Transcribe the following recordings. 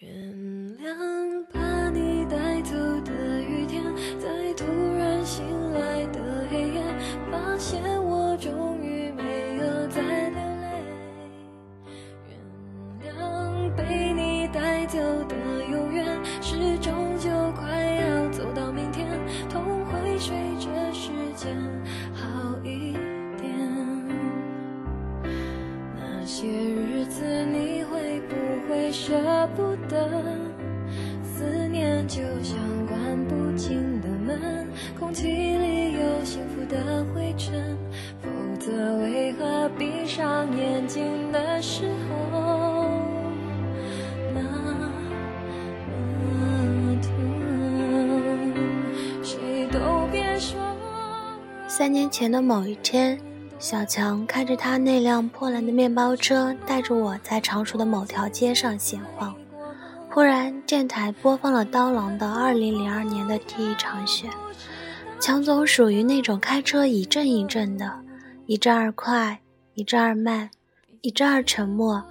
原谅舍不得？思念就像关不紧的门，空气里有幸福的灰尘，否则为何闭上眼睛的时候那么痛？谁都别说。三年前的某一天，小强开着他那辆破烂的面包车，带着我在常熟的某条街上闲晃。忽然，电台播放了刀郎的《二零零二年的第一场雪》。强总属于那种开车一阵一阵的，一阵儿快，一阵儿慢，一阵儿沉默，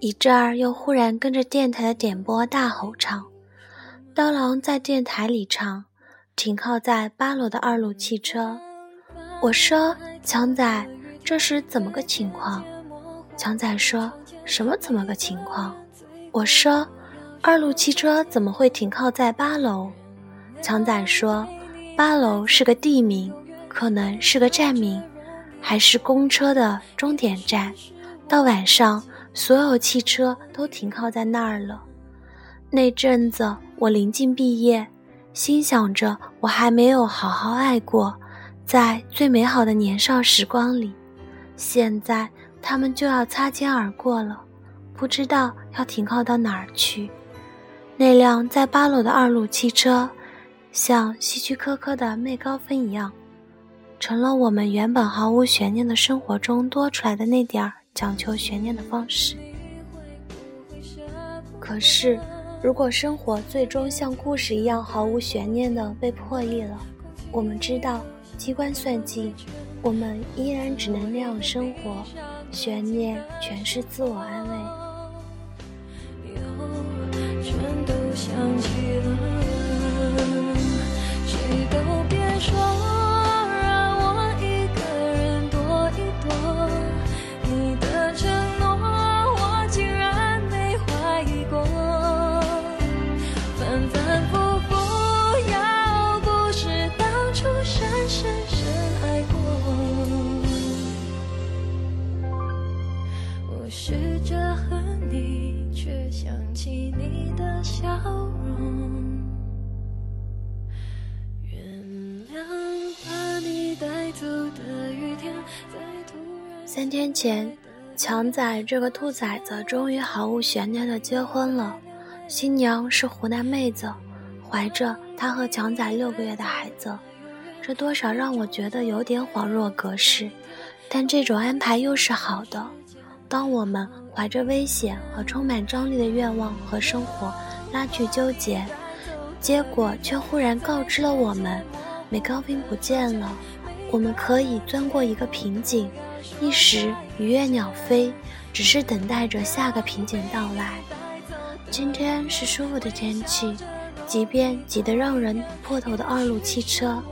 一阵儿又忽然跟着电台的点播大吼唱。刀郎在电台里唱：“停靠在八楼的二路汽车。”我说：“强仔，这是怎么个情况？”强仔说：“什么怎么个情况？”我说：“二路汽车怎么会停靠在八楼？”强仔说：“八楼是个地名，可能是个站名，还是公车的终点站。到晚上，所有汽车都停靠在那儿了。”那阵子我临近毕业，心想着我还没有好好爱过。在最美好的年少时光里，现在他们就要擦肩而过了，不知道要停靠到哪儿去。那辆在八楼的二路汽车，像希区柯克的《妹高芬》一样，成了我们原本毫无悬念的生活中多出来的那点儿讲求悬念的方式。可是，如果生活最终像故事一样毫无悬念的被破译了，我们知道。机关算尽，我们依然只能那样生活，悬念全是自我安慰。全都想起了，我试着恨你，却想起你的笑容。原谅把你带走的雨天，在突然。三天前，强仔这个兔崽子终于毫无悬念的结婚了，新娘是湖南妹子，怀着他和强仔六个月的孩子，这多少让我觉得有点恍若隔世，但这种安排又是好的。当我们怀着危险和充满张力的愿望和生活拉锯纠结，结果却忽然告知了我们，美高冰不见了。我们可以钻过一个瓶颈，一时鱼跃鸟飞，只是等待着下个瓶颈到来。今天是舒服的天气，即便挤得让人破头的二路汽车，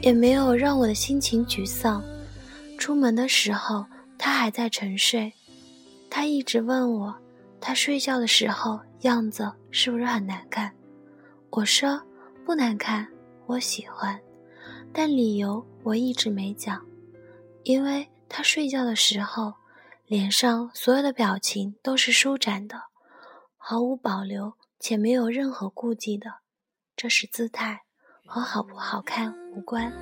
也没有让我的心情沮丧。出门的时候，他还在沉睡。他一直问我，他睡觉的时候样子是不是很难看？我说不难看，我喜欢。但理由我一直没讲，因为他睡觉的时候，脸上所有的表情都是舒展的，毫无保留且没有任何顾忌的。这是姿态，和好不好看无关。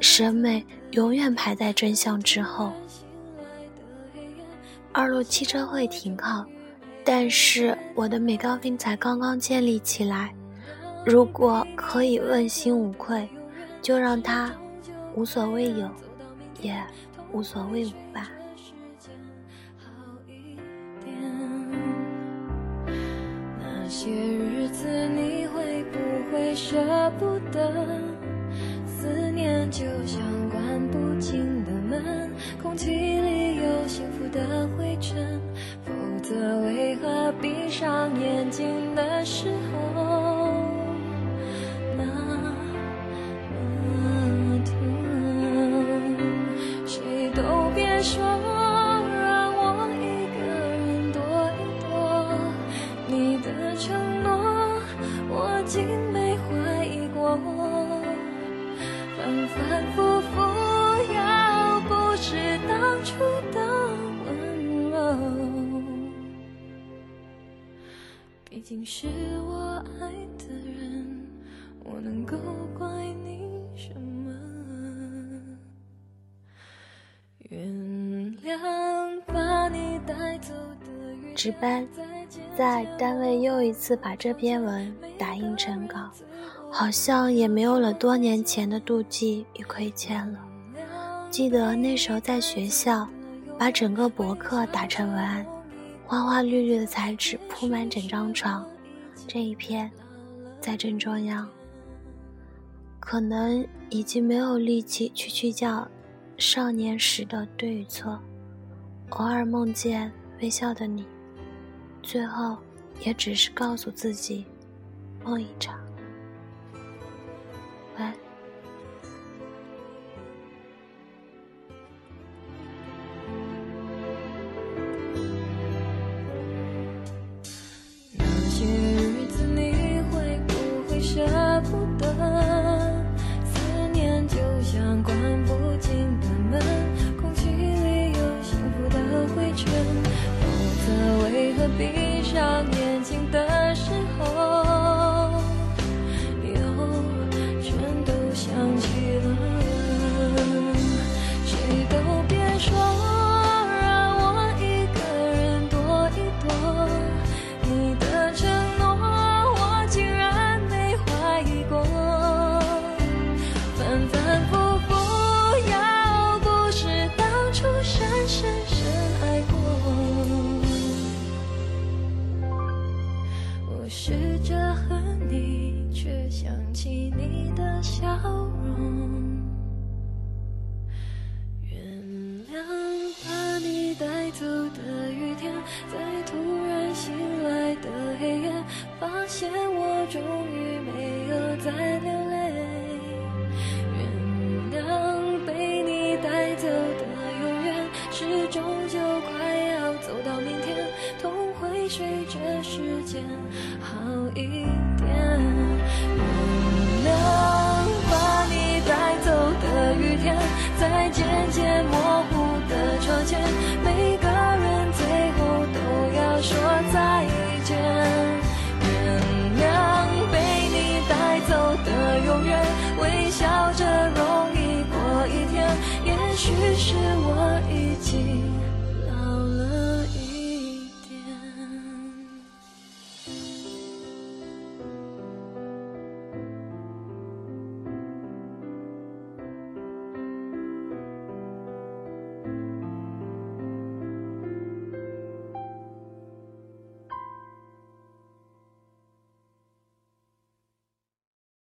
审美永远排在真相之后。二路汽车会停靠，但是我的美高冰才刚刚建立起来。如果可以问心无愧，就让它无所谓有，也无所谓无吧。那些日子你会不会舍不得？思念就像关不紧们，空气里有幸福的灰尘，否则为何闭上眼睛的时候，竟是我爱的人，我能够怪你什么？原谅把你带走的值班，在单位又一次把这篇文打印成稿，好像也没有了多年前的妒忌与亏欠了。记得那时候在学校。把整个博客打成文案，花花绿绿的彩纸铺满整张床，这一片在正中央。可能已经没有力气去去叫少年时的对与错，偶尔梦见微笑的你，最后也只是告诉自己，梦一场。晚安。否则为何闭上眼睛的时候我试着恨你，却想起你的笑容。原谅把你带走的雨天在突然。永远微笑。